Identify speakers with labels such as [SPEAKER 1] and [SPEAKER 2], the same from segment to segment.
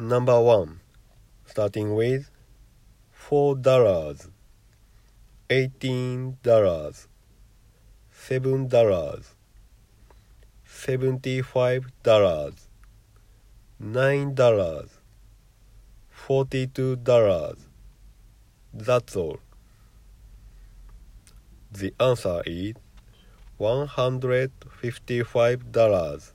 [SPEAKER 1] Number one, starting with four dollars, eighteen dollars, seven dollars, seventy-five dollars, nine dollars, forty-two dollars. That's all. The answer is one hundred fifty-five dollars.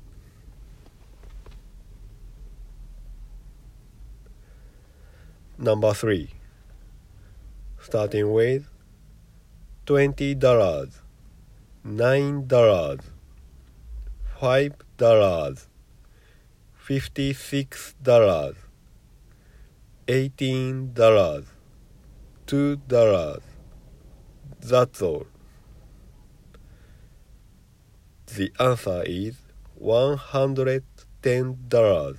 [SPEAKER 1] Number three, starting with twenty dollars, nine dollars, five dollars, fifty-six dollars, eighteen dollars, two dollars. That's all. The answer is one hundred ten dollars.